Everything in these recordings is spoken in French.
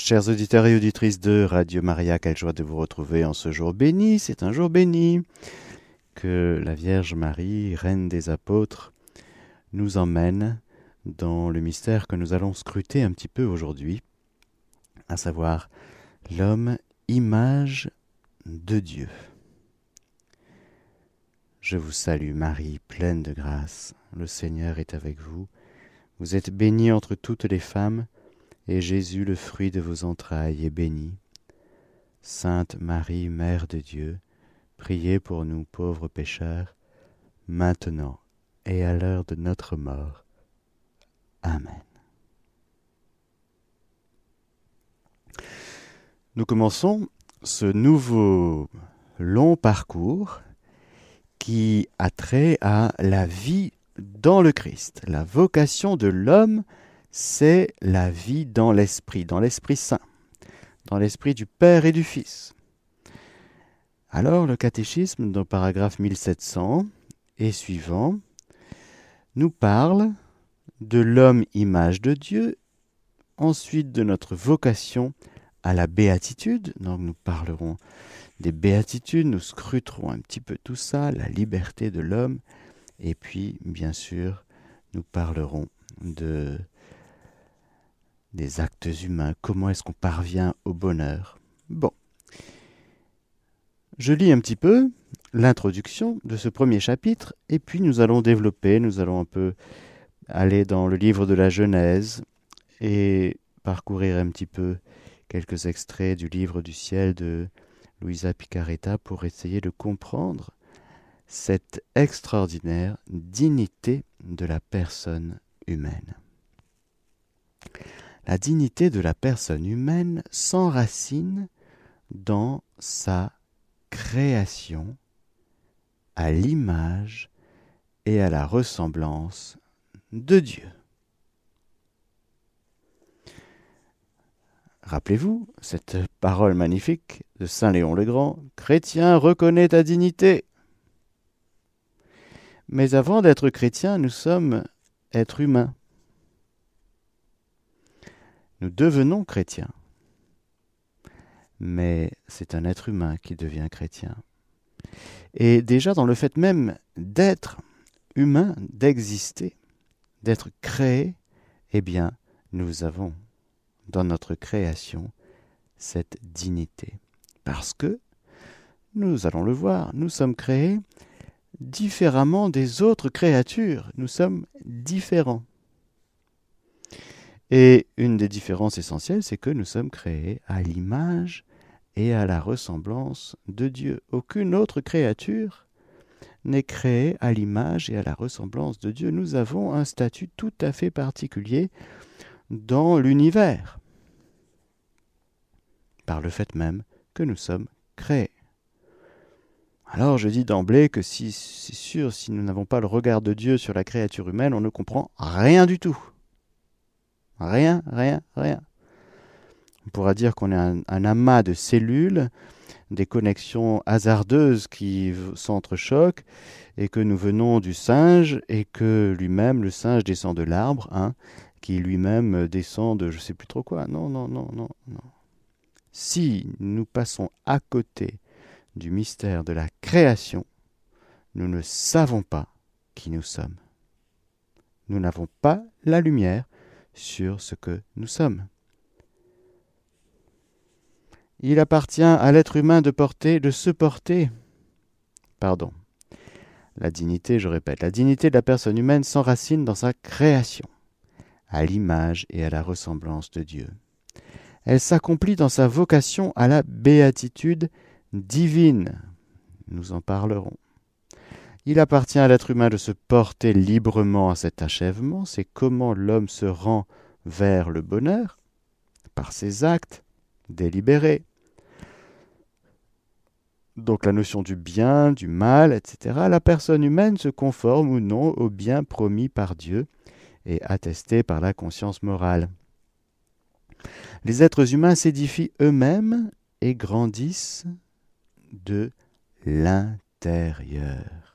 Chers auditeurs et auditrices de Radio Maria, quelle joie de vous retrouver en ce jour béni. C'est un jour béni que la Vierge Marie, Reine des Apôtres, nous emmène dans le mystère que nous allons scruter un petit peu aujourd'hui, à savoir l'homme image de Dieu. Je vous salue Marie, pleine de grâce, le Seigneur est avec vous. Vous êtes bénie entre toutes les femmes, et Jésus, le fruit de vos entrailles, est béni. Sainte Marie, Mère de Dieu, priez pour nous pauvres pécheurs, maintenant et à l'heure de notre mort. Amen. Nous commençons ce nouveau long parcours qui a trait à la vie dans le Christ, la vocation de l'homme c'est la vie dans l'Esprit, dans l'Esprit Saint, dans l'Esprit du Père et du Fils. Alors le catéchisme, dans le paragraphe 1700 et suivant, nous parle de l'homme image de Dieu, ensuite de notre vocation à la béatitude, donc nous parlerons des béatitudes, nous scruterons un petit peu tout ça, la liberté de l'homme, et puis bien sûr nous parlerons de des actes humains, comment est-ce qu'on parvient au bonheur? Bon. Je lis un petit peu l'introduction de ce premier chapitre, et puis nous allons développer, nous allons un peu aller dans le livre de la Genèse et parcourir un petit peu quelques extraits du livre du ciel de Louisa Picaretta pour essayer de comprendre cette extraordinaire dignité de la personne humaine. La dignité de la personne humaine s'enracine dans sa création à l'image et à la ressemblance de Dieu. Rappelez-vous cette parole magnifique de Saint Léon le Grand Chrétien, reconnais ta dignité. Mais avant d'être chrétien, nous sommes êtres humains nous devenons chrétiens. Mais c'est un être humain qui devient chrétien. Et déjà dans le fait même d'être humain, d'exister, d'être créé, eh bien, nous avons dans notre création cette dignité. Parce que, nous allons le voir, nous sommes créés différemment des autres créatures. Nous sommes différents. Et une des différences essentielles, c'est que nous sommes créés à l'image et à la ressemblance de Dieu. Aucune autre créature n'est créée à l'image et à la ressemblance de Dieu. Nous avons un statut tout à fait particulier dans l'univers, par le fait même que nous sommes créés. Alors je dis d'emblée que si c'est sûr, si nous n'avons pas le regard de Dieu sur la créature humaine, on ne comprend rien du tout. Rien, rien, rien. On pourra dire qu'on est un, amas de cellules, des connexions hasardeuses qui s'entrechoquent, et que nous venons du singe, et que lui-même, le singe descend de l'arbre, hein, qui lui-même descend de je ne sais plus trop quoi. Non, non, non, non, non. Si nous passons à côté du mystère de la création, nous ne savons pas qui nous sommes. Nous n'avons pas la lumière sur ce que nous sommes. Il appartient à l'être humain de porter, de se porter. Pardon. La dignité, je répète, la dignité de la personne humaine s'enracine dans sa création, à l'image et à la ressemblance de Dieu. Elle s'accomplit dans sa vocation à la béatitude divine. Nous en parlerons. Il appartient à l'être humain de se porter librement à cet achèvement, c'est comment l'homme se rend vers le bonheur, par ses actes délibérés. Donc la notion du bien, du mal, etc. La personne humaine se conforme ou non au bien promis par Dieu et attesté par la conscience morale. Les êtres humains s'édifient eux-mêmes et grandissent de l'intérieur.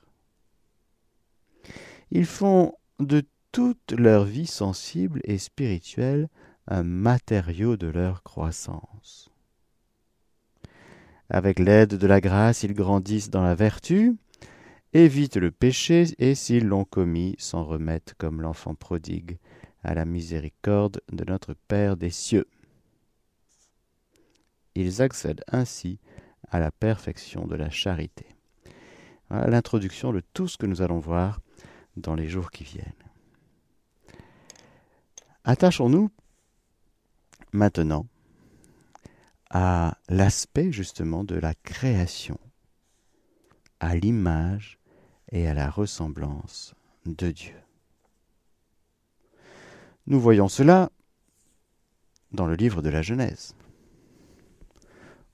Ils font de toute leur vie sensible et spirituelle un matériau de leur croissance. Avec l'aide de la grâce, ils grandissent dans la vertu, évitent le péché et, s'ils l'ont commis, s'en remettent comme l'enfant prodigue à la miséricorde de notre Père des cieux. Ils accèdent ainsi à la perfection de la charité. Voilà l'introduction de tout ce que nous allons voir dans les jours qui viennent. Attachons-nous maintenant à l'aspect justement de la création, à l'image et à la ressemblance de Dieu. Nous voyons cela dans le livre de la Genèse.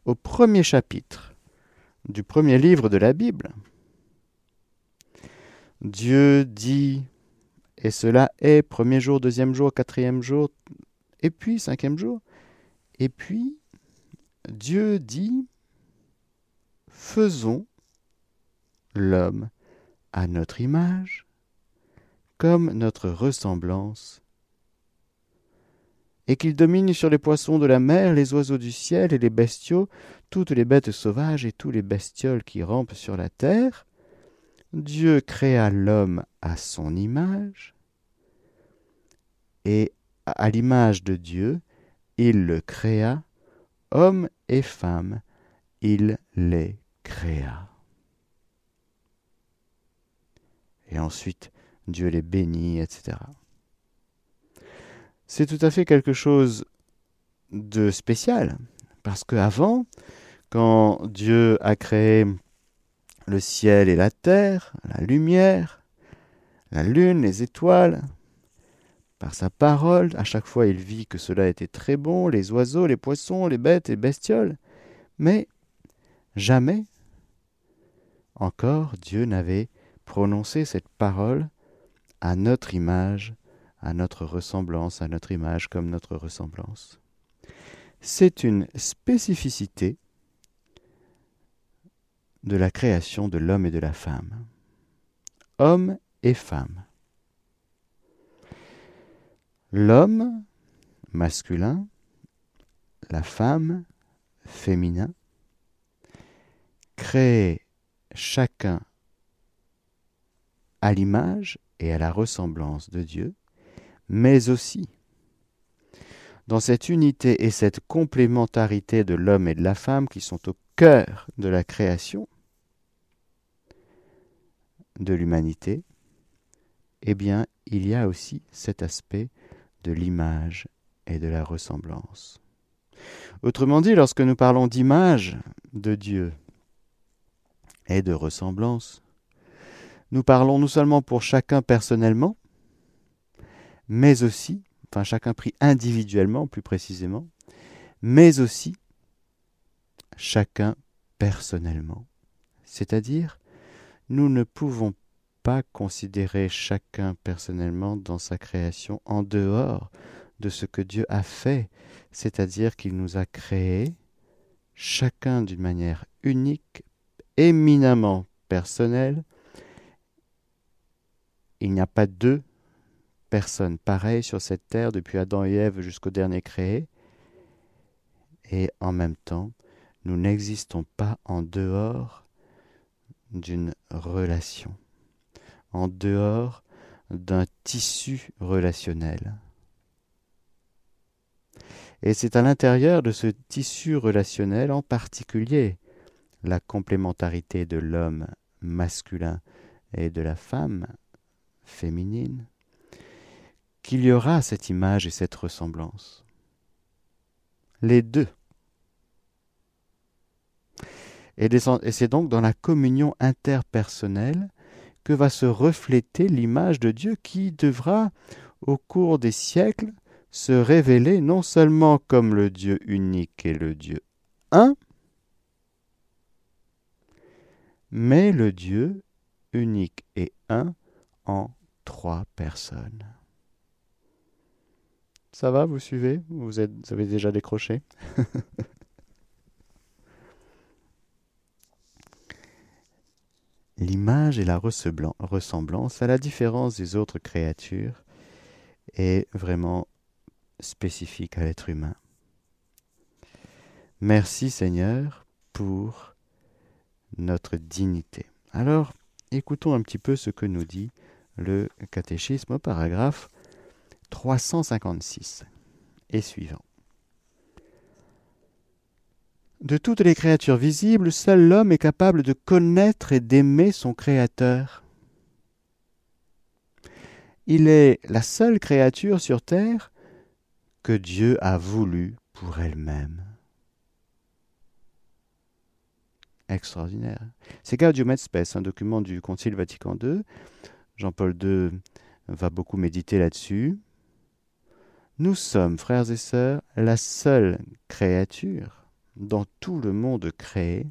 Au premier chapitre du premier livre de la Bible, Dieu dit, et cela est premier jour, deuxième jour, quatrième jour, et puis cinquième jour, et puis Dieu dit, faisons l'homme à notre image, comme notre ressemblance, et qu'il domine sur les poissons de la mer, les oiseaux du ciel et les bestiaux, toutes les bêtes sauvages et tous les bestioles qui rampent sur la terre. Dieu créa l'homme à son image, et à l'image de Dieu, il le créa, Hommes et femmes, il les créa. Et ensuite, Dieu les bénit, etc. C'est tout à fait quelque chose de spécial, parce qu'avant, quand Dieu a créé le ciel et la terre, la lumière, la lune, les étoiles, par sa parole, à chaque fois il vit que cela était très bon, les oiseaux, les poissons, les bêtes et bestioles. Mais jamais encore Dieu n'avait prononcé cette parole à notre image, à notre ressemblance, à notre image comme notre ressemblance. C'est une spécificité de la création de l'homme et de la femme. Homme et femme. L'homme masculin, la femme féminin, créent chacun à l'image et à la ressemblance de Dieu, mais aussi dans cette unité et cette complémentarité de l'homme et de la femme qui sont au cœur de la création de l'humanité, eh bien, il y a aussi cet aspect de l'image et de la ressemblance. Autrement dit, lorsque nous parlons d'image de Dieu et de ressemblance, nous parlons non seulement pour chacun personnellement, mais aussi, enfin chacun pris individuellement plus précisément, mais aussi chacun personnellement. C'est-à-dire, nous ne pouvons pas considérer chacun personnellement dans sa création en dehors de ce que Dieu a fait, c'est-à-dire qu'il nous a créés, chacun d'une manière unique, éminemment personnelle. Il n'y a pas deux personnes pareilles sur cette terre depuis Adam et Ève jusqu'au dernier créé, et en même temps, nous n'existons pas en dehors d'une relation en dehors d'un tissu relationnel. Et c'est à l'intérieur de ce tissu relationnel en particulier la complémentarité de l'homme masculin et de la femme féminine qu'il y aura cette image et cette ressemblance. Les deux. Et c'est donc dans la communion interpersonnelle que va se refléter l'image de Dieu qui devra, au cours des siècles, se révéler non seulement comme le Dieu unique et le Dieu un, mais le Dieu unique et un en trois personnes. Ça va, vous suivez? Vous, avez déjà décroché? L'image et la ressemblance, à la différence des autres créatures, est vraiment spécifique à l'être humain. Merci Seigneur pour notre dignité. Alors, écoutons un petit peu ce que nous dit le catéchisme au paragraphe 356 et suivant. De toutes les créatures visibles, seul l'homme est capable de connaître et d'aimer son Créateur. Il est la seule créature sur terre que Dieu a voulu pour elle-même. Extraordinaire. C'est Gaudium et Spes, un document du Concile Vatican II. Jean-Paul II va beaucoup méditer là-dessus. Nous sommes, frères et sœurs, la seule créature dans tout le monde créé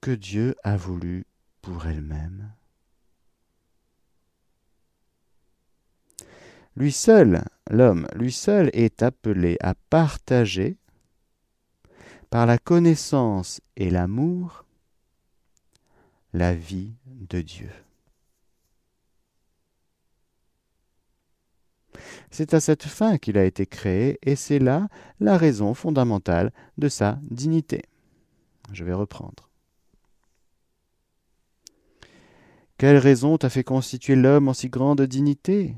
que Dieu a voulu pour elle-même. Lui seul, l'homme, lui seul est appelé à partager par la connaissance et l'amour la vie de Dieu. C'est à cette fin qu'il a été créé et c'est là la raison fondamentale de sa dignité. Je vais reprendre. Quelle raison t'a fait constituer l'homme en si grande dignité?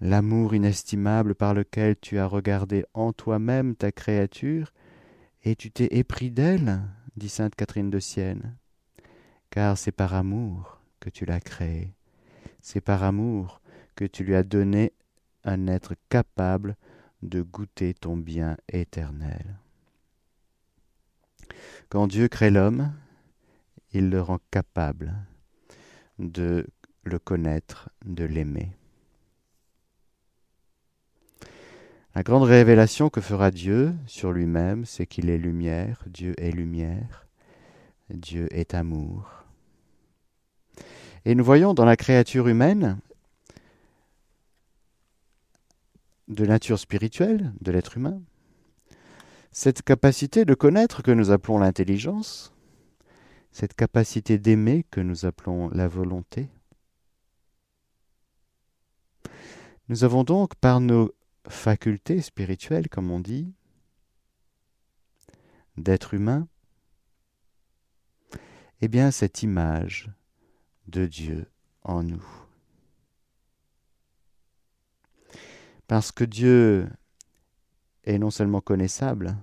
L'amour inestimable par lequel tu as regardé en toi-même ta créature, et tu t'es épris d'elle, dit sainte Catherine de Sienne, car c'est par amour que tu l'as créée, c'est par amour que tu lui as donné un être capable de goûter ton bien éternel. Quand Dieu crée l'homme, il le rend capable de le connaître, de l'aimer. La grande révélation que fera Dieu sur lui-même, c'est qu'il est lumière, Dieu est lumière, Dieu est amour. Et nous voyons dans la créature humaine de nature spirituelle de l'être humain, cette capacité de connaître que nous appelons l'intelligence, cette capacité d'aimer que nous appelons la volonté. Nous avons donc par nos facultés spirituelles, comme on dit, d'être humain, eh bien cette image de Dieu en nous. Parce que Dieu est non seulement connaissable,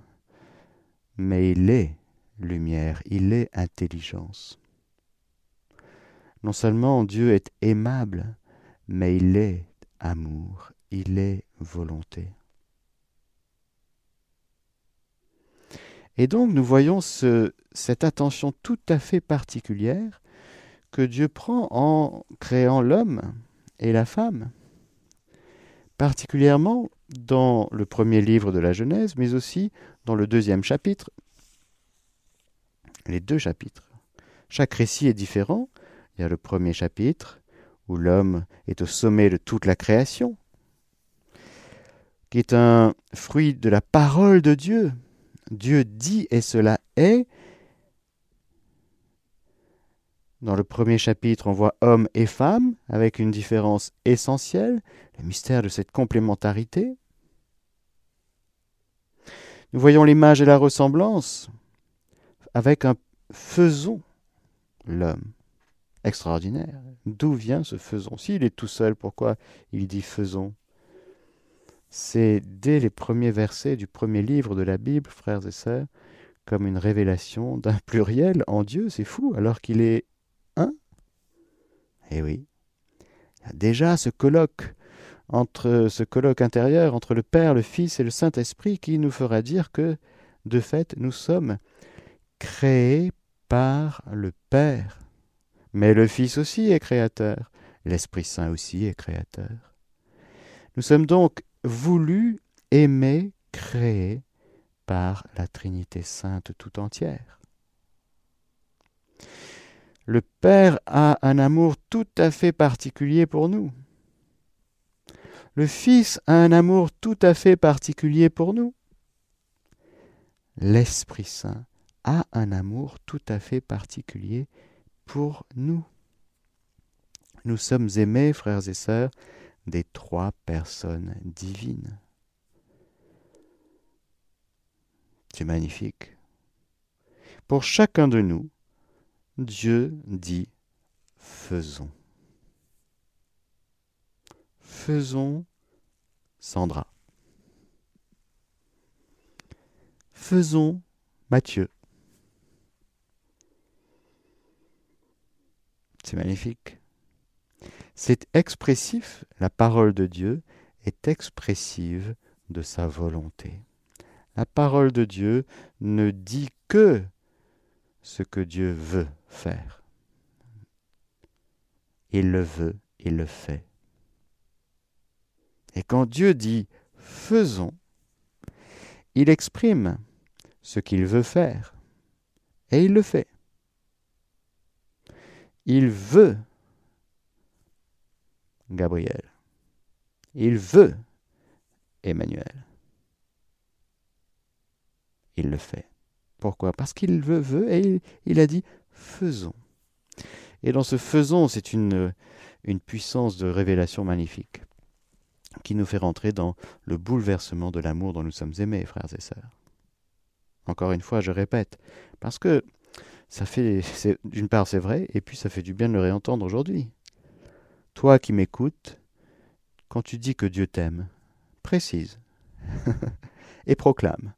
mais il est lumière, il est intelligence. Non seulement Dieu est aimable, mais il est amour, il est volonté. Et donc nous voyons ce, cette attention tout à fait particulière que Dieu prend en créant l'homme et la femme particulièrement dans le premier livre de la Genèse, mais aussi dans le deuxième chapitre, les deux chapitres. Chaque récit est différent. Il y a le premier chapitre, où l'homme est au sommet de toute la création, qui est un fruit de la parole de Dieu. Dieu dit et cela est, dans le premier chapitre, on voit homme et femme avec une différence essentielle, le mystère de cette complémentarité. Nous voyons l'image et la ressemblance avec un faisons l'homme. Extraordinaire. D'où vient ce faisons S'il est tout seul, pourquoi il dit faisons C'est dès les premiers versets du premier livre de la Bible, frères et sœurs, comme une révélation d'un pluriel en Dieu. C'est fou, alors qu'il est eh oui. Déjà ce colloque entre ce colloque intérieur entre le Père, le Fils et le Saint-Esprit qui nous fera dire que, de fait, nous sommes créés par le Père. Mais le Fils aussi est créateur, l'Esprit Saint aussi est créateur. Nous sommes donc voulus, aimés, créés par la Trinité Sainte tout entière. Le Père a un amour tout à fait particulier pour nous. Le Fils a un amour tout à fait particulier pour nous. L'Esprit Saint a un amour tout à fait particulier pour nous. Nous sommes aimés, frères et sœurs, des trois personnes divines. C'est magnifique. Pour chacun de nous, Dieu dit faisons. Faisons Sandra. Faisons Mathieu. C'est magnifique. C'est expressif, la parole de Dieu est expressive de sa volonté. La parole de Dieu ne dit que ce que Dieu veut faire. Il le veut, il le fait. Et quand Dieu dit faisons, il exprime ce qu'il veut faire. Et il le fait. Il veut Gabriel. Il veut Emmanuel. Il le fait. Pourquoi? Parce qu'il veut, veut, et il, a dit faisons. Et dans ce faisons, c'est une, une puissance de révélation magnifique qui nous fait rentrer dans le bouleversement de l'amour dont nous sommes aimés, frères et sœurs. Encore une fois, je répète, parce que ça fait, d'une part c'est vrai, et puis ça fait du bien de le réentendre aujourd'hui. Toi qui m'écoutes, quand tu dis que Dieu t'aime, précise et proclame.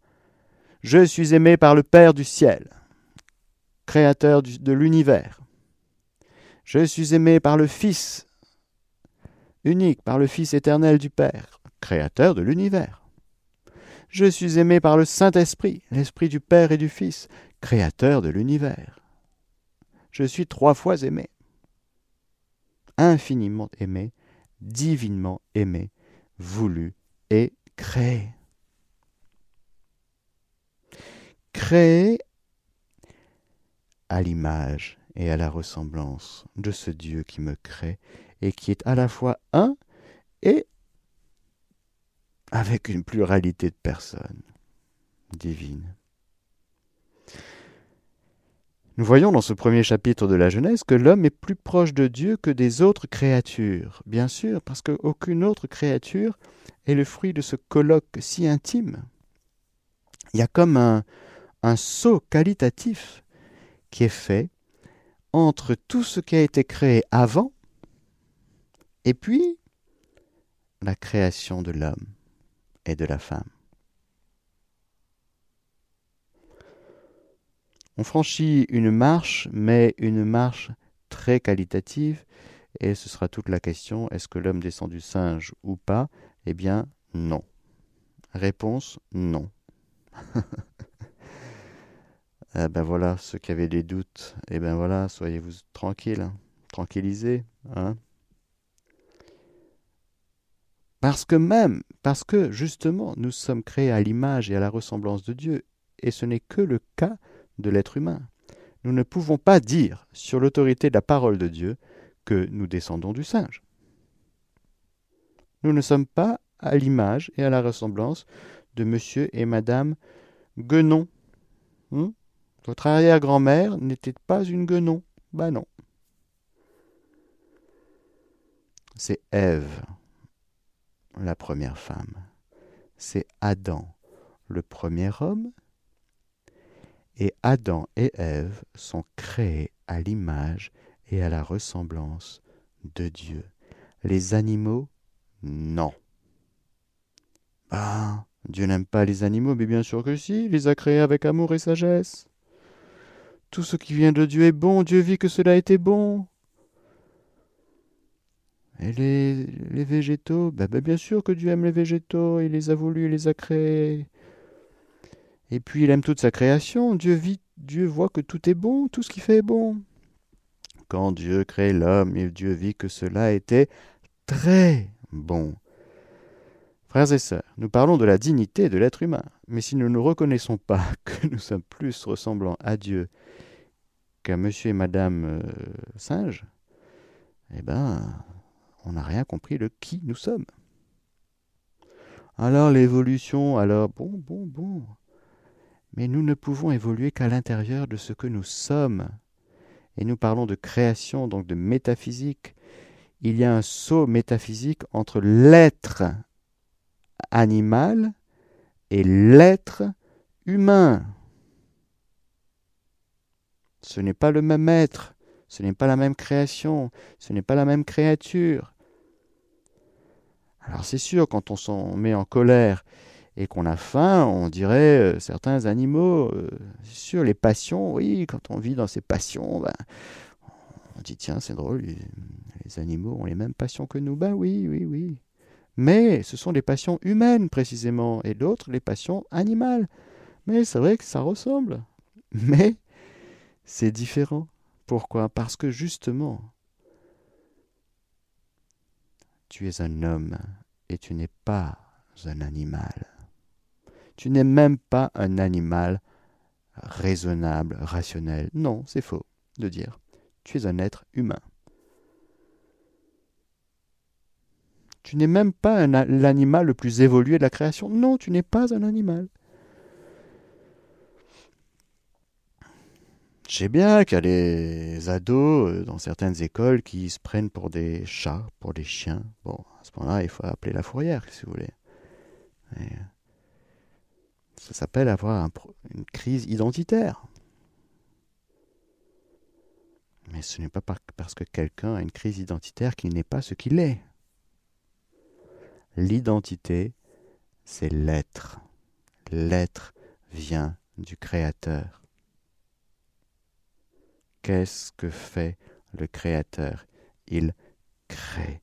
Je suis aimé par le Père du ciel, créateur de l'univers. Je suis aimé par le Fils unique, par le Fils éternel du Père, créateur de l'univers. Je suis aimé par le Saint-Esprit, l'Esprit du Père et du Fils, Créateur de l'univers. Je suis trois fois aimé, infiniment aimé, divinement aimé, voulu et créé. Créé à l'image et à la ressemblance de ce Dieu qui me crée et qui est à la fois un et avec une pluralité de personnes divines. Nous voyons dans ce premier chapitre de la Genèse que l'homme est plus proche de Dieu que des autres créatures, bien sûr, parce qu'aucune autre créature est le fruit de ce colloque si intime. Il y a comme un, un saut qualitatif qui est fait entre tout ce qui a été créé avant et puis la création de l'homme et de la femme. On franchit une marche, mais une marche très qualitative, et ce sera toute la question, est-ce que l'homme descend du singe ou pas? Eh bien, non. Réponse, non. eh ben voilà, ceux qui avaient des doutes, eh ben voilà, soyez-vous tranquilles, tranquillisés. Hein parce que même, parce que justement, nous sommes créés à l'image et à la ressemblance de Dieu, et ce n'est que le cas de l'être humain. Nous ne pouvons pas dire, sur l'autorité de la parole de Dieu, que nous descendons du singe. Nous ne sommes pas à l'image et à la ressemblance de monsieur et madame Guenon. Hmm? Votre arrière-grand-mère n'était pas une Guenon. Ben non. C'est Ève la première femme. C'est Adam, le premier homme. Et Adam et Ève sont créés à l'image et à la ressemblance de Dieu. Les animaux, non. Ah, Dieu n'aime pas les animaux, mais bien sûr que si, il les a créés avec amour et sagesse. Tout ce qui vient de Dieu est bon, Dieu vit que cela était bon. Et les, les végétaux, bah, bah, bien sûr que Dieu aime les végétaux, il les a voulus, il les a créés. Et puis il aime toute sa création, Dieu vit, Dieu voit que tout est bon, tout ce qu'il fait est bon. Quand Dieu crée l'homme, Dieu vit que cela était très bon. Frères et sœurs, nous parlons de la dignité de l'être humain, mais si nous ne reconnaissons pas que nous sommes plus ressemblants à Dieu qu'à monsieur et madame euh, singe, eh ben, on n'a rien compris de qui nous sommes. Alors l'évolution, alors bon, bon, bon. Mais nous ne pouvons évoluer qu'à l'intérieur de ce que nous sommes. Et nous parlons de création, donc de métaphysique, il y a un saut métaphysique entre l'être animal et l'être humain. Ce n'est pas le même être, ce n'est pas la même création, ce n'est pas la même créature. Alors c'est sûr, quand on s'en met en colère et qu'on a faim, on dirait euh, certains animaux, euh, c'est sûr, les passions, oui, quand on vit dans ces passions, ben, on dit tiens, c'est drôle, les, les, animaux ont les mêmes passions que nous. Ben oui, oui, oui. Mais ce sont des passions humaines précisément, et d'autres les passions animales. Mais c'est vrai que ça ressemble. Mais c'est différent. Pourquoi? Parce que justement, tu es un homme et tu n'es pas un animal. Tu n'es même pas un animal raisonnable, rationnel. Non, c'est faux de dire. Tu es un être humain. Tu n'es même pas l'animal le plus évolué de la création. Non, tu n'es pas un animal. Je sais bien qu'il y a des ados euh, dans certaines écoles qui se prennent pour des chats, pour des chiens. Bon, à ce moment-là, il faut appeler la fourrière, si vous voulez. Euh, ça s'appelle avoir une crise identitaire. Mais ce n'est pas parce que quelqu'un a une crise identitaire qu'il n'est pas ce qu'il est. L'identité, c'est l'être. L'être vient du Créateur. Qu'est-ce que fait le Créateur? Il crée.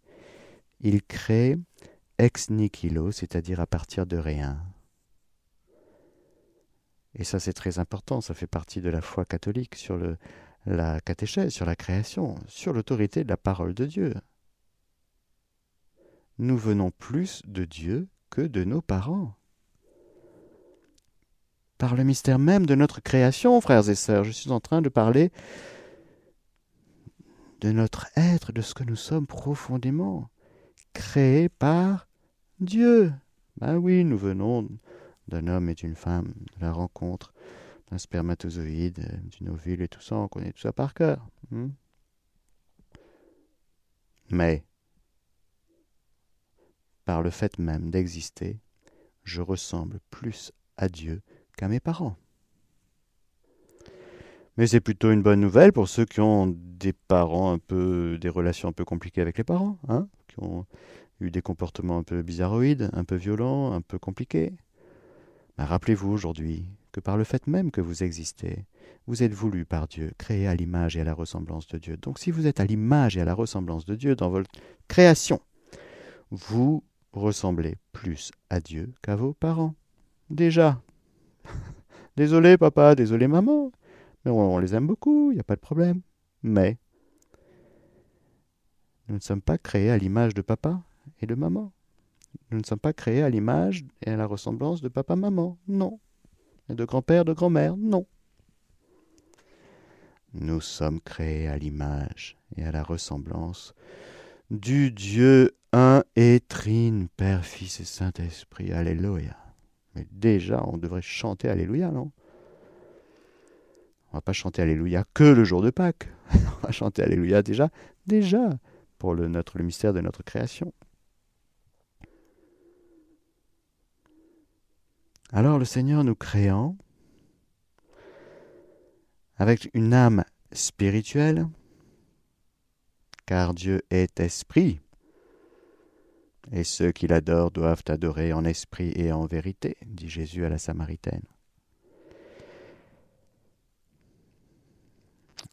Il crée ex nihilo, c'est-à-dire à partir de rien. Et ça c'est très important, ça fait partie de la foi catholique sur la catéchèse, sur la création, sur l'autorité de la parole de Dieu. Nous venons plus de Dieu que de nos parents. Par le mystère même de notre création, frères et sœurs, je suis en train de parler de notre être, de ce que nous sommes profondément, créés par Dieu. Ben oui, nous venons d'un homme et d'une femme, de la rencontre d'un spermatozoïde, d'une ovule et tout ça, on connaît tout ça par cœur. Hmm. Mais, par le fait même d'exister, je ressemble plus à Dieu qu'à mes parents. Mais c'est plutôt une bonne nouvelle pour ceux qui ont des parents un peu, des relations un peu compliquées avec les parents, hein, qui ont eu des comportements un peu bizarroïdes, un peu violents, un peu compliqués. Rappelez-vous aujourd'hui que par le fait même que vous existez, vous êtes voulu par Dieu, créé à l'image et à la ressemblance de Dieu. Donc si vous êtes à l'image et à la ressemblance de Dieu dans votre création, vous ressemblez plus à Dieu qu'à vos parents. Déjà. Désolé papa, désolé maman, on, les aime beaucoup, il n'y a pas de problème. Mais nous ne sommes pas créés à l'image de papa et de maman. Nous ne sommes pas créés à l'image et à la ressemblance de papa-maman, non. Et de grand-père, de grand-mère, non. Nous sommes créés à l'image et à la ressemblance du Dieu un et trine, Père, Fils et Saint-Esprit. Alléluia. Déjà, on devrait chanter Alléluia, non? On va pas chanter Alléluia que le jour de Pâques. on va chanter Alléluia déjà, déjà pour le, le mystère de notre création. Alors le Seigneur nous créant avec une âme spirituelle, car Dieu est esprit, et ceux qui l'adorent doivent adorer en esprit et en vérité, dit Jésus à la Samaritaine.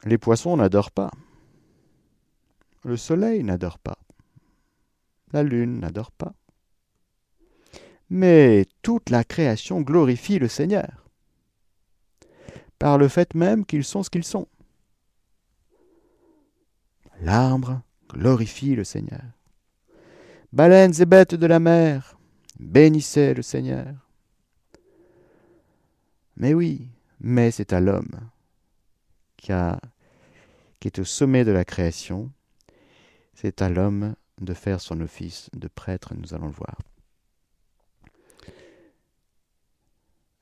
Les poissons n'adorent pas. Le soleil n'adore pas. La lune n'adore pas. Mais toute la création glorifie le Seigneur, par le fait même qu'ils sont ce qu'ils sont. L'arbre glorifie le Seigneur. Baleines et bêtes de la mer, bénissez le Seigneur. Mais oui, mais c'est à l'homme qui est au sommet de la création, c'est à l'homme de faire son office de prêtre, nous allons le voir.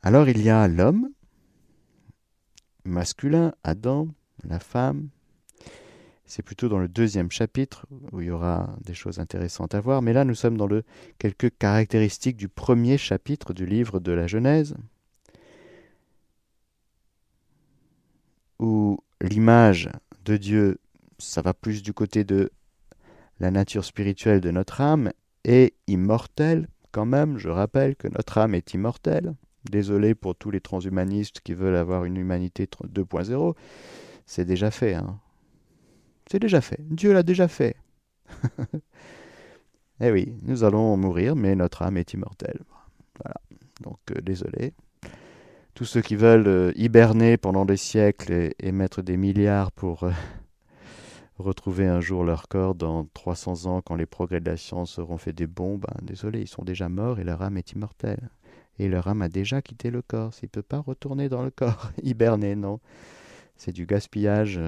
Alors il y a l'homme, masculin, Adam, la femme, C'est plutôt dans le deuxième chapitre où il y aura des choses intéressantes à voir. Mais là, nous sommes dans le quelques caractéristiques du premier chapitre du livre de la Genèse, où l'image de Dieu, ça va plus du côté de la nature spirituelle de notre âme, est immortelle quand même. Je rappelle que notre âme est immortelle. Désolé pour tous les transhumanistes qui veulent avoir une humanité 2.0. C'est déjà fait. Hein. C'est déjà fait. Dieu l'a déjà fait. eh oui, nous allons mourir, mais notre âme est immortelle. Voilà. Donc, euh, désolé. Tous ceux qui veulent euh, hiberner pendant des siècles et, mettre des milliards pour euh, retrouver un jour leur corps dans 300 ans quand les progrès de la science auront fait des bombes, ben, désolé, ils sont déjà morts et leur âme est immortelle et leur âme a déjà quitté le corps. Il ne peut pas retourner dans le corps, hiberner, non. C'est du gaspillage,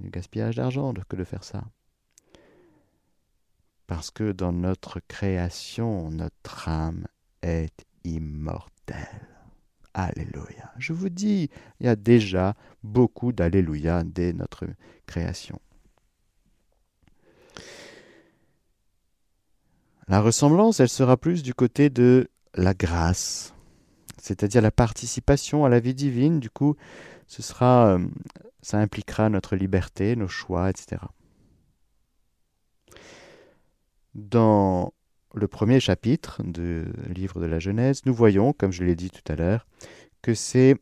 du gaspillage d'argent que de faire ça. Parce que dans notre création, notre âme est immortelle. Alléluia. Je vous dis, il y a déjà beaucoup d'Alléluia dès notre création. La ressemblance, elle sera plus du côté de la grâce, c'est-à-dire la participation à la vie divine. Du coup, ce sera, euh, ça impliquera notre liberté, nos choix, etc. Dans le premier chapitre du livre de la Genèse, nous voyons, comme je l'ai dit tout à l'heure, que c'est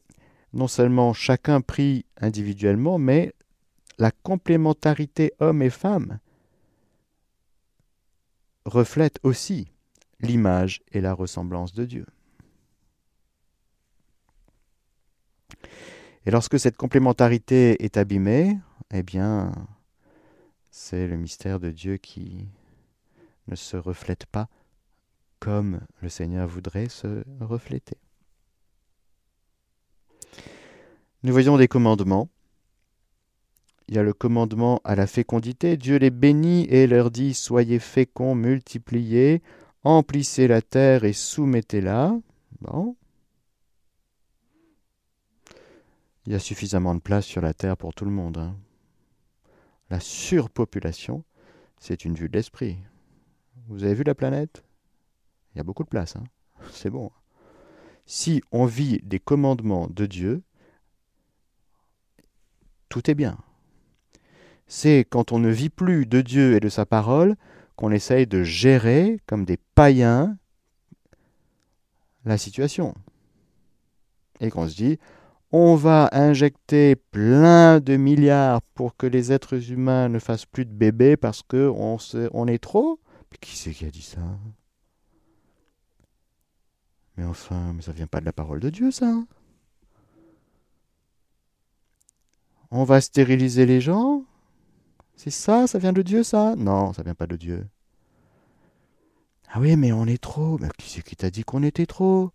non seulement chacun pris individuellement, mais la complémentarité homme et femme reflète aussi l'image et la ressemblance de Dieu. Et lorsque cette complémentarité est abîmée, eh bien, c'est le mystère de Dieu qui ne se reflète pas comme le Seigneur voudrait se refléter. Nous voyons des commandements. Il y a le commandement à la fécondité. Dieu les bénit et leur dit Soyez féconds, multipliez, emplissez la terre et soumettez-la. Bon. Il y a suffisamment de place sur la terre pour tout le monde. Hein. La surpopulation, c'est une vue de l'esprit. Vous avez vu la planète? Il y a beaucoup de place. Hein. C'est bon. Si on vit des commandements de Dieu, tout est bien. C'est quand on ne vit plus de Dieu et de sa parole qu'on essaye de gérer comme des païens la situation. Et qu'on se dit, on va injecter plein de milliards pour que les êtres humains ne fassent plus de bébés parce qu'on on est trop qui c'est qui a dit ça? Mais enfin, mais ça vient pas de la parole de Dieu, ça. On va stériliser les gens C'est ça Ça vient de Dieu, ça? Non, ça vient pas de Dieu. Ah oui, mais on est trop. Mais qui c'est qui t'a dit qu'on était trop?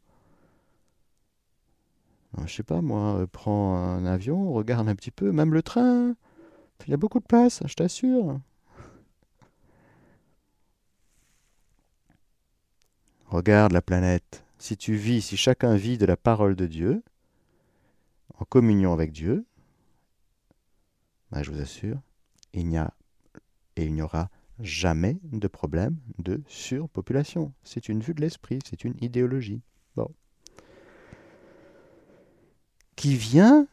Je sais pas, moi, euh, prends un avion, regarde un petit peu, même le train. Il y a beaucoup de place, je t'assure. Regarde la planète. Si tu vis, si chacun vit de la parole de Dieu, en communion avec Dieu, ben je vous assure, il n'y a et il n'y aura jamais de problème de surpopulation. C'est une vue de l'esprit, c'est une idéologie. Bon. Qui vient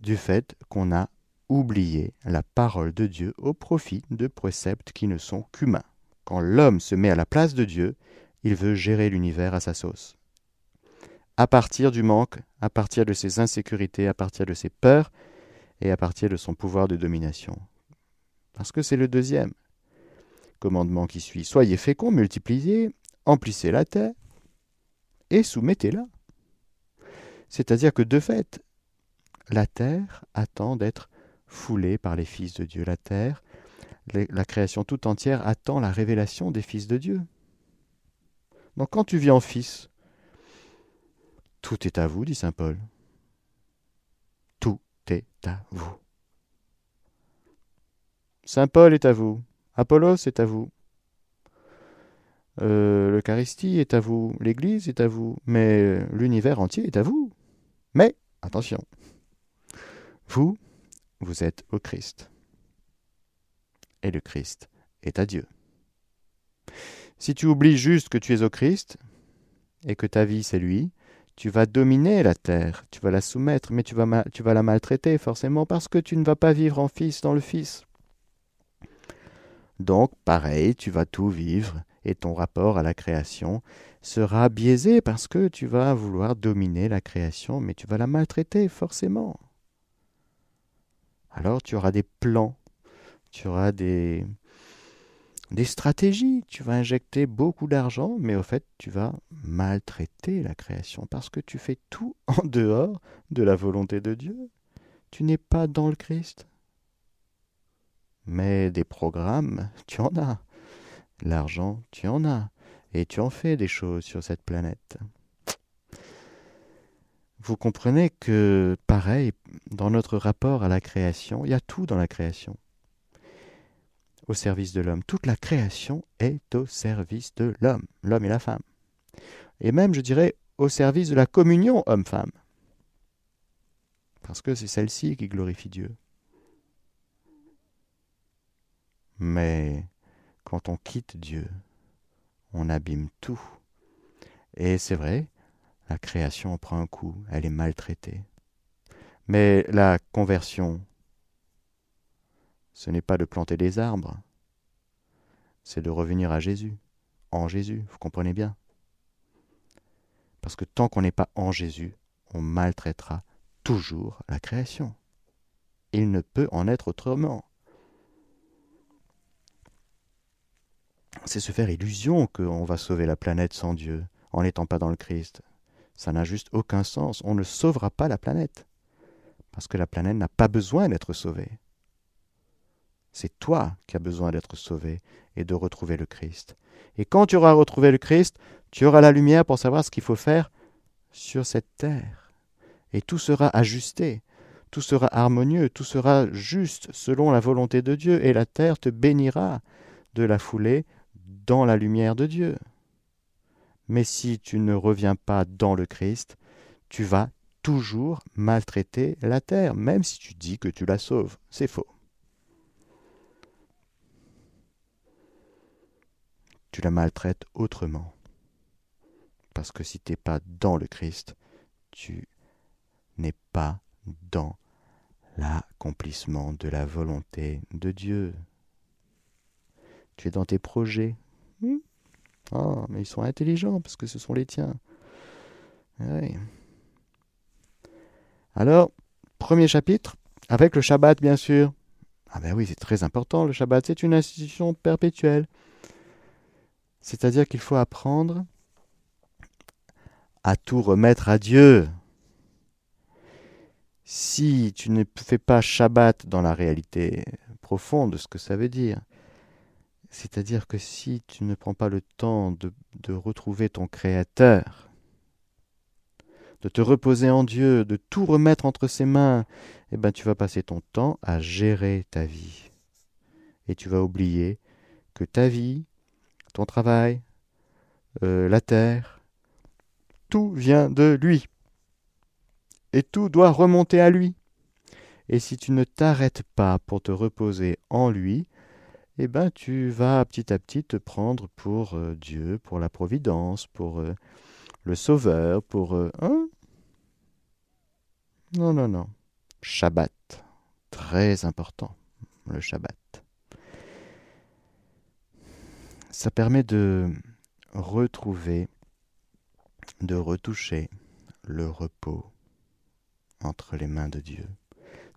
du fait qu'on a oublié la parole de Dieu au profit de préceptes qui ne sont qu'humains. Quand l'homme se met à la place de Dieu, il veut gérer l'univers à sa sauce. À partir du manque, à partir de ses insécurités, à partir de ses peurs et à partir de son pouvoir de domination. Parce que c'est le deuxième commandement qui suit. Soyez féconds, multipliez, emplissez la terre et soumettez-la. C'est-à-dire que de fait, la terre attend d'être foulée par les fils de Dieu. La terre la création tout entière attend la révélation des fils de Dieu. Donc quand tu vis en fils, tout est à vous, dit Saint Paul. Tout est à vous. Saint Paul est à vous. Apollos est à vous. Euh, L'Eucharistie est à vous. L'Église est à vous. Mais l'univers entier est à vous. Mais, attention, vous vous êtes au Christ. Et le Christ est à Dieu. Si tu oublies juste que tu es au Christ et que ta vie c'est lui, tu vas dominer la terre, tu vas la soumettre, mais tu vas, tu vas la maltraiter forcément parce que tu ne vas pas vivre en fils dans le fils. Donc, pareil, tu vas tout vivre et ton rapport à la création sera biaisé parce que tu vas vouloir dominer la création, mais tu vas la maltraiter forcément. Alors tu auras des plans, tu auras des, des stratégies, tu vas injecter beaucoup d'argent, mais au fait tu vas maltraiter la création parce que tu fais tout en dehors de la volonté de Dieu. Tu n'es pas dans le Christ. Mais des programmes, tu en as. L'argent, tu en as. Et tu en fais des choses sur cette planète. Vous comprenez que, pareil, dans notre rapport à la création, il y a tout dans la création. Au service de l'homme. Toute la création est au service de l'homme, l'homme et la femme. Et même, je dirais, au service de la communion homme-femme. Parce que c'est celle-ci qui glorifie Dieu. Mais quand on quitte Dieu, on abîme tout. Et c'est vrai, la création prend un coup, elle est maltraitée. Mais la conversion, ce n'est pas de planter des arbres, c'est de revenir à Jésus, en Jésus, vous comprenez bien. Parce que tant qu'on n'est pas en Jésus, on maltraitera toujours la création. Il ne peut en être autrement. C'est se faire illusion qu'on va sauver la planète sans Dieu, en n'étant pas dans le Christ. Ça n'a juste aucun sens. On ne sauvera pas la planète. Parce que la planète n'a pas besoin d'être sauvée. C'est toi qui as besoin d'être sauvé et de retrouver le Christ. Et quand tu auras retrouvé le Christ, tu auras la lumière pour savoir ce qu'il faut faire sur cette terre. Et tout sera ajusté, tout sera harmonieux, tout sera juste selon la volonté de Dieu, et la terre te bénira de la foulée dans la lumière de Dieu. Mais si tu ne reviens pas dans le Christ, tu vas toujours maltraiter la terre, même si tu dis que tu la sauves. C'est faux. Tu la maltraites autrement. Parce que si tu n'es pas dans le Christ, tu n'es pas dans l'accomplissement de la volonté de Dieu. Tu es dans tes projets, Hmm? Ah, mais ils sont intelligents parce que ce sont les tiens. Alors, premier chapitre, avec le Shabbat, bien sûr. Ah ben oui, c'est très important, le Shabbat, c'est une institution perpétuelle. C'est-à-dire qu'il faut apprendre à tout remettre à Dieu. Si tu ne fais pas Shabbat dans la réalité profonde de ce que ça veut dire, c'est-à-dire que si tu ne prends pas le temps de, retrouver ton Créateur, de te reposer en Dieu, de tout remettre entre ses mains, eh ben tu vas passer ton temps à gérer ta vie. Et tu vas oublier que ta vie, ton travail, euh, la terre, tout vient de lui. Et tout doit remonter à lui. Et si tu ne t'arrêtes pas pour te reposer en lui, eh ben, tu vas petit à petit te prendre pour euh, Dieu, pour la providence, pour euh, le Sauveur, pour... Euh, hein? Non, non, non. Shabbat. Très important, le Shabbat. Ça permet de retrouver, de retoucher le repos entre les mains de Dieu.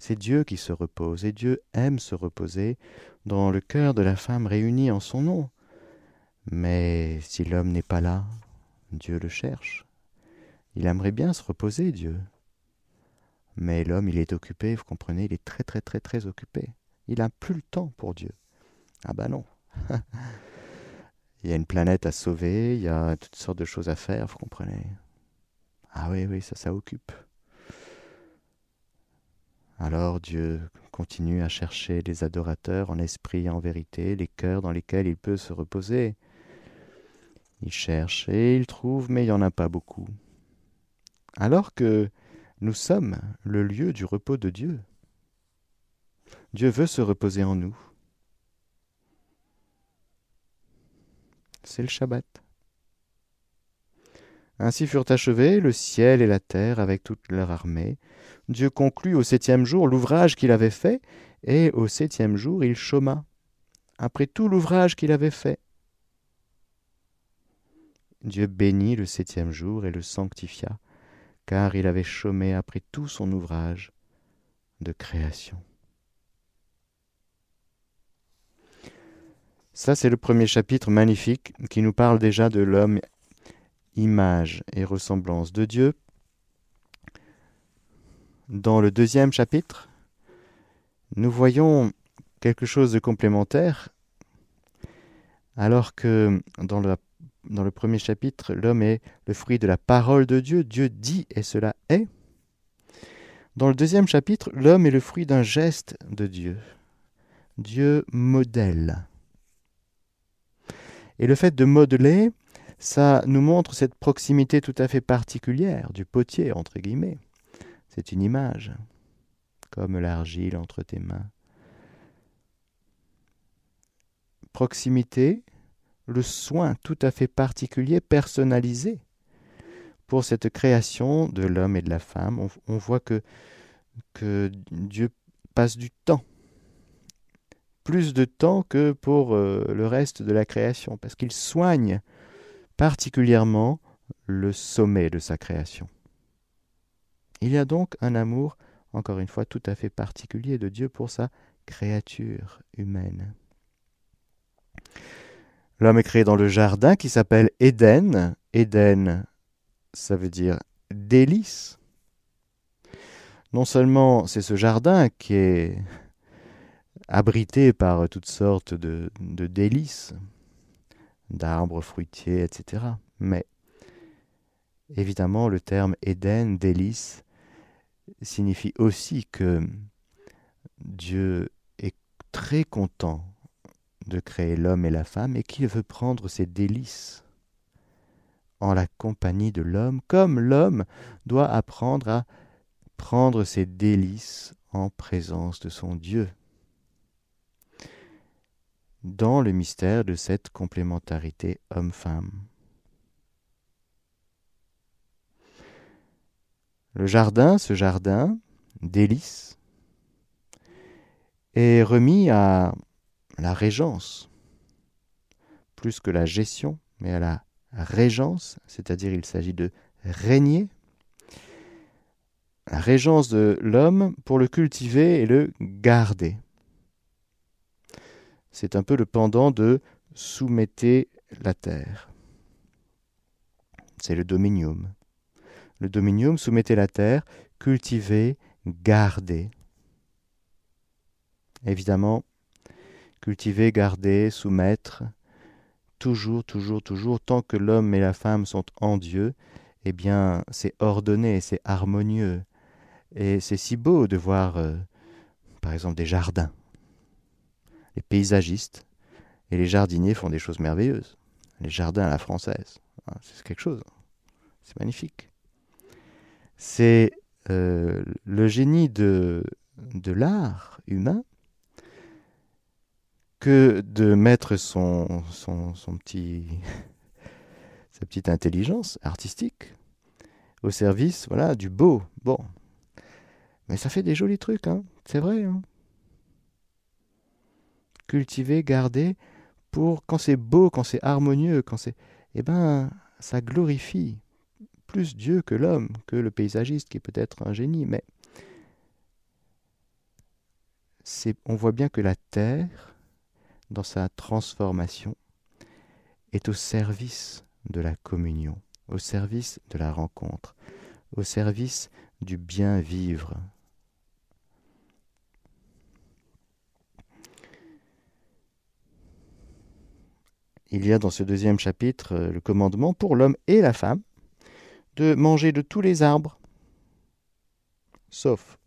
C'est Dieu qui se repose, et Dieu aime se reposer dans le cœur de la femme réunie en son nom. Mais si l'homme n'est pas là, Dieu le cherche. Il aimerait bien se reposer, Dieu. Mais l'homme, il est occupé, vous comprenez, il est très très très très occupé. Il n'a plus le temps pour Dieu. Ah ben non. il y a une planète à sauver, il y a toutes sortes de choses à faire, vous comprenez. Ah oui, oui, ça, ça occupe. Alors Dieu continue à chercher les adorateurs en esprit et en vérité, les cœurs dans lesquels il peut se reposer. Il cherche et il trouve, mais il n'y en a pas beaucoup. Alors que nous sommes le lieu du repos de Dieu. Dieu veut se reposer en nous. C'est le Shabbat. Ainsi furent achevés le ciel et la terre avec toute leur armée. Dieu conclut au septième jour l'ouvrage qu'il avait fait, et au septième jour il chôma, après tout l'ouvrage qu'il avait fait. Dieu bénit le septième jour et le sanctifia, car il avait chômé après tout son ouvrage de création. Ça, c'est le premier chapitre magnifique qui nous parle déjà de l'homme, image et ressemblance de Dieu. Dans le deuxième chapitre, nous voyons quelque chose de complémentaire, alors que dans, le premier chapitre, l'homme est le fruit de la parole de Dieu, Dieu dit et cela est. Dans le deuxième chapitre, l'homme est le fruit d'un geste de Dieu. Dieu modèle. Et le fait de modeler, ça nous montre cette proximité tout à fait particulière du potier, entre guillemets. C'est une image, comme l'argile entre tes mains. Proximité, le soin tout à fait particulier, personnalisé pour cette création de l'homme et de la femme. On, voit que, Dieu passe du temps plus de temps que pour euh, le reste de la création, parce qu'il soigne particulièrement le sommet de sa création. Il y a donc un amour, encore une fois, tout à fait particulier de Dieu pour sa créature humaine. L'homme est créé dans le jardin qui s'appelle Éden. Éden, ça veut dire délice. Non seulement c'est ce jardin qui est abrité par toutes sortes de, délices, d'arbres fruitiers, etc. Mais évidemment, le terme Éden, délice, signifie aussi que Dieu est très content de créer l'homme et la femme et qu'il veut prendre ses délices en la compagnie de l'homme, comme l'homme doit apprendre à prendre ses délices en présence de son Dieu dans le mystère de cette complémentarité homme-femme. Le jardin, ce jardin, délice, est remis à la régence, plus que la gestion, mais à la régence, c'est-à-dire il s'agit de régner, la régence de l'homme pour le cultiver et le garder. C'est un peu le pendant de soumettez la terre. C'est le dominium. Le dominium, soumettez la terre, cultiver, garder. Évidemment, cultiver, garder, soumettre, toujours, toujours, toujours, tant que l'homme et la femme sont en Dieu, eh bien, c'est ordonné, c'est harmonieux. Et c'est si beau de voir, euh, par exemple, des jardins les paysagistes et les jardiniers font des choses merveilleuses. Les jardins à la française, hein, c'est quelque chose. C'est magnifique. C'est euh, le génie de, de l'art humain que de mettre son, son, son petit, sa petite intelligence artistique au service voilà, du beau. Bon. Mais ça fait des jolis trucs, hein. c'est vrai. Hein cultiver, garder, pour quand c'est beau, quand c'est harmonieux, quand c'est. Eh ben, ça glorifie plus Dieu que l'homme, que le paysagiste qui est peut-être un génie, mais c'est, on voit bien que la terre, dans sa transformation, est au service de la communion, au service de la rencontre, au service du bien vivre, il y a dans ce deuxième chapitre euh, le commandement pour l'homme et la femme de manger de tous les arbres, sauf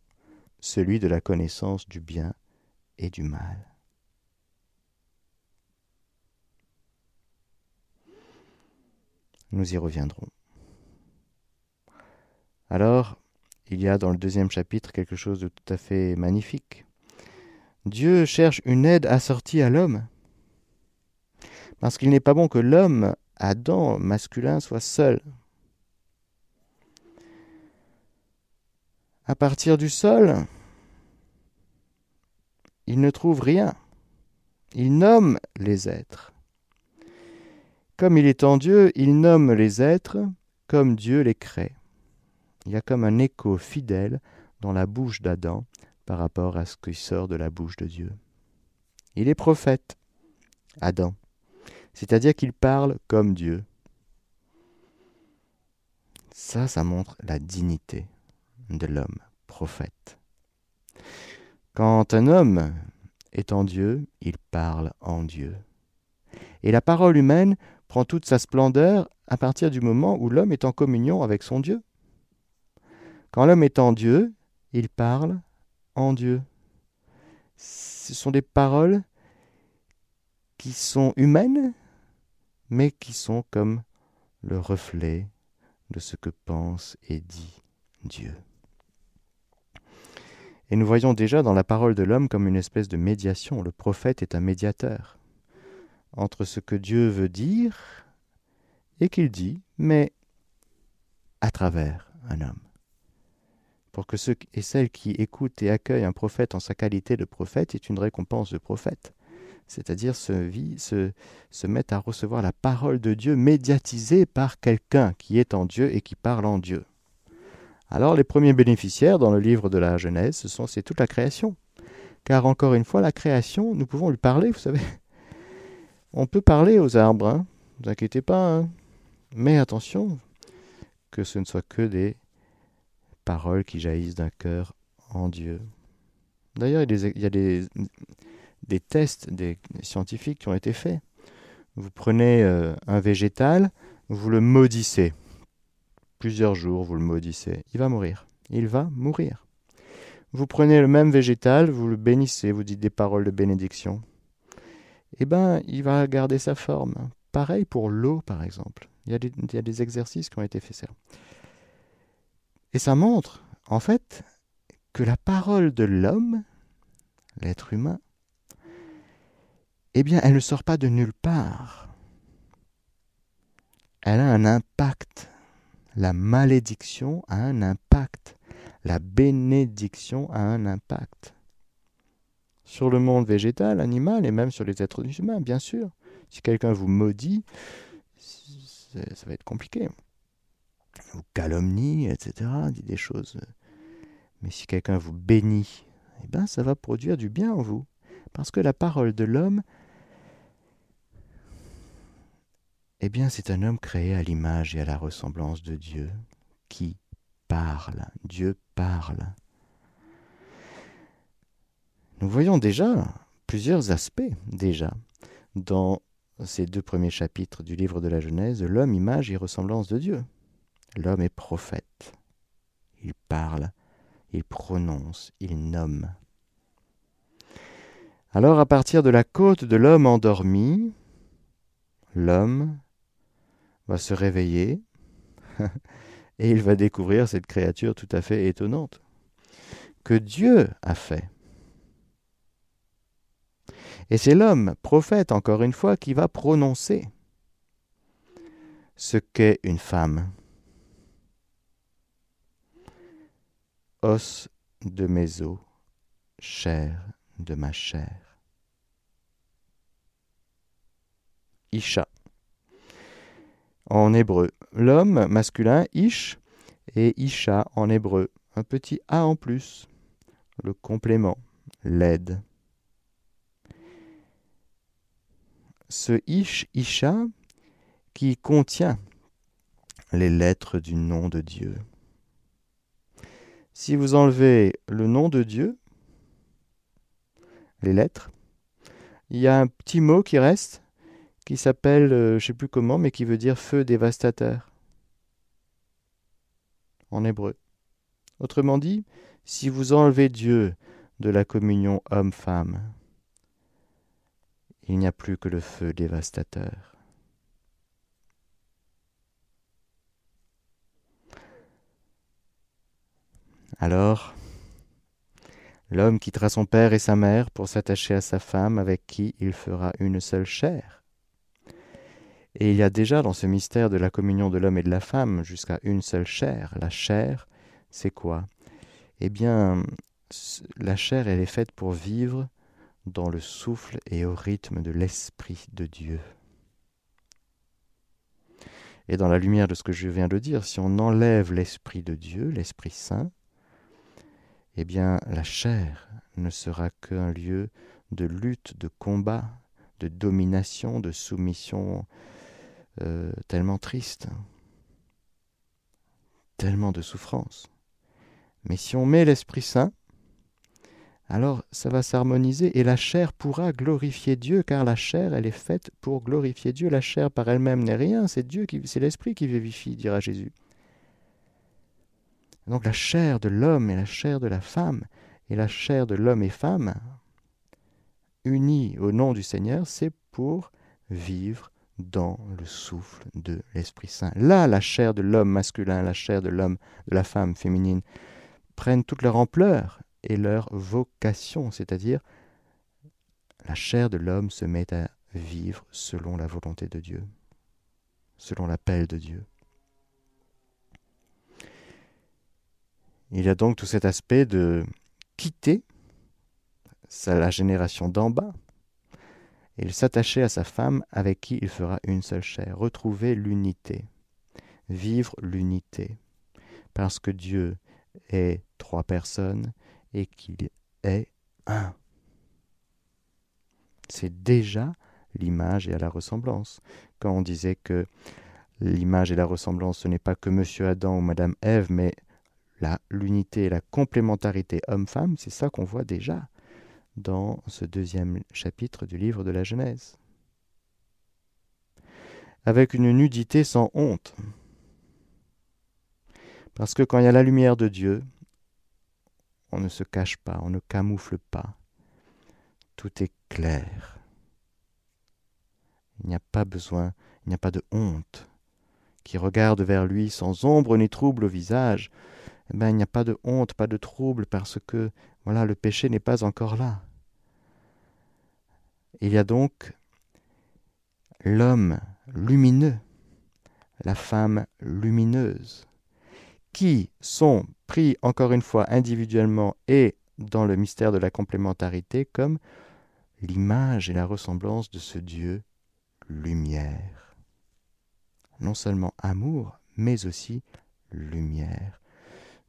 celui de la connaissance du bien et du mal. Nous y reviendrons. Alors, il y a dans le deuxième chapitre quelque chose de tout à fait magnifique. Dieu cherche une aide assortie à l'homme. Parce qu'il n'est pas bon que l'homme, Adam, masculin, soit seul. À partir du sol, il ne trouve rien. Il nomme les êtres. Comme il est en Dieu, il nomme les êtres comme Dieu les crée. Il y a comme un écho fidèle dans la bouche d'Adam par rapport à ce qui sort de la bouche de Dieu. Il est prophète, Adam, c'est-à-dire qu'il parle comme Dieu. Ça, ça montre la dignité de l'homme prophète. Quand un homme est en Dieu, il parle en Dieu. Et la parole humaine prend toute sa splendeur à partir du moment où l'homme est en communion avec son Dieu. Quand l'homme est en Dieu, il parle en Dieu. Ce sont des paroles qui sont humaines, mais qui sont comme le reflet de ce que pense et dit Dieu. Et nous voyons déjà dans la parole de l'homme comme une espèce de médiation. Le prophète est un médiateur entre ce que Dieu veut dire et qu'il dit, mais à travers un homme. Pour que ceux et celles qui écoutent et accueillent un prophète en sa qualité de prophète est une récompense de prophète, c'est-à-dire se, mettent à recevoir la parole de Dieu médiatisée par quelqu'un qui est en Dieu et qui parle en Dieu. Alors les premiers bénéficiaires dans le livre de la Genèse, ce sont c'est toute la création. Car encore une fois, la création, nous pouvons lui parler, vous savez. On peut parler aux arbres, hein. ne vous inquiétez pas. Hein. Mais attention, que ce ne soit que des paroles qui jaillissent d'un cœur en Dieu. D'ailleurs, il y a, des, des, tests des scientifiques qui ont été faits. Vous prenez euh, un végétal, vous le maudissez. Plusieurs jours, vous le maudissez. Il va mourir. Il va mourir. Vous prenez le même végétal, vous le bénissez, vous dites des paroles de bénédiction. Eh bien, il va garder sa forme. Pareil pour l'eau, par exemple. Il y, a des, il y, a des, exercices qui ont été faits. Et ça montre, en fait, que la parole de l'homme, l'être humain, eh bien, elle ne sort pas de nulle part. Elle a un impact. La malédiction a un impact. La bénédiction a un impact. Sur le monde végétal, animal et même sur les êtres humains, bien sûr. Si quelqu'un vous maudit, ça va être compliqué. Vous calomnie, etc., dit des choses. Mais si quelqu'un vous bénit, eh bien, ça va produire du bien en vous. Parce que la parole de l'homme, eh bien, c'est un homme créé à l'image et à la ressemblance de Dieu qui parle. Dieu parle. Nous voyons déjà plusieurs aspects déjà dans ces deux premiers chapitres du livre de la Genèse, l'homme, image et ressemblance de Dieu. L'homme est prophète. Il parle, il prononce, il nomme. Alors à partir de la côte de l'homme endormi, l'homme va se réveiller et il va découvrir cette créature tout à fait étonnante que Dieu a fait. Et c'est l'homme, prophète encore une fois, qui va prononcer ce qu'est une femme. Os de mes os, chair de ma chair. Isha. En hébreu, l'homme masculin, Ish, et Isha en hébreu, un petit A en plus, le complément, l'aide. ce Ish Isha qui contient les lettres du nom de Dieu. Si vous enlevez le nom de Dieu, les lettres, il y a un petit mot qui reste, qui s'appelle, euh, je ne sais plus comment, mais qui veut dire feu dévastateur en hébreu. Autrement dit, si vous enlevez Dieu de la communion homme-femme, il n'y a plus que le feu dévastateur. Alors, L'homme quittera son père et sa mère pour s'attacher à sa femme avec qui il fera une seule chair. Et il y a déjà dans ce mystère de la communion de l'homme et de la femme jusqu'à une seule chair. La chair, c'est quoi? Eh bien, la chair, elle est faite pour vivre dans le souffle et au rythme de l'Esprit de Dieu. Et dans la lumière de ce que je viens de dire, si on enlève l'Esprit de Dieu, l'Esprit Saint, eh bien la chair ne sera qu'un lieu de lutte, de combat, de domination, de soumission euh, tellement triste, tellement de souffrance. Mais si on met l'Esprit Saint, alors ça va s'harmoniser et la chair pourra glorifier Dieu, car la chair, elle est faite pour glorifier Dieu. La chair par elle-même n'est rien, c'est Dieu qui, c'est l'Esprit qui vivifie, dira Jésus. Donc la chair de l'homme et la chair de la femme, et la chair de l'homme et femme, unis au nom du Seigneur, c'est pour vivre dans le souffle de l'Esprit Saint. Là, la chair de l'homme masculin, la chair de l'homme, de la femme féminine, prennent toute leur ampleur et leur vocation, c'est-à-dire la chair de l'homme se met à vivre selon la volonté de Dieu, selon l'appel de Dieu. Il y a donc tout cet aspect de quitter la génération d'en bas et s'attacher à sa femme avec qui il fera une seule chair, retrouver l'unité, vivre l'unité, parce que Dieu est trois personnes et qu'il est un. C'est déjà l'image et la ressemblance. Quand on disait que l'image et la ressemblance, ce n'est pas que Monsieur Adam ou Madame Ève, mais l'unité et la complémentarité homme-femme, c'est ça qu'on voit déjà dans ce deuxième chapitre du livre de la Genèse. Avec une nudité sans honte. Parce que quand il y a la lumière de Dieu, on ne se cache pas, on ne camoufle pas. Tout est clair. Il n'y a pas besoin, il n'y a pas de honte. Qui regarde vers lui sans ombre ni trouble au visage, eh ben, il n'y a pas de honte, pas de trouble, parce que voilà, le péché n'est pas encore là. Il y a donc l'homme lumineux, la femme lumineuse, qui sont pris encore une fois individuellement et dans le mystère de la complémentarité comme l'image et la ressemblance de ce Dieu lumière. Non seulement amour, mais aussi lumière.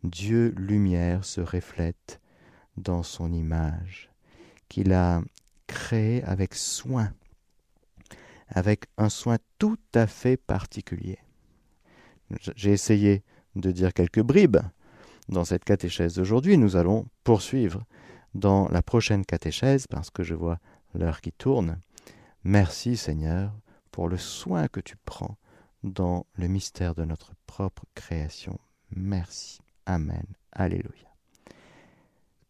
Dieu lumière se reflète dans son image, qu'il a créée avec soin, avec un soin tout à fait particulier. J'ai essayé de dire quelques bribes dans cette catéchèse d'aujourd'hui. Nous allons poursuivre dans la prochaine catéchèse parce que je vois l'heure qui tourne. Merci Seigneur pour le soin que tu prends dans le mystère de notre propre création. Merci. Amen. Alléluia.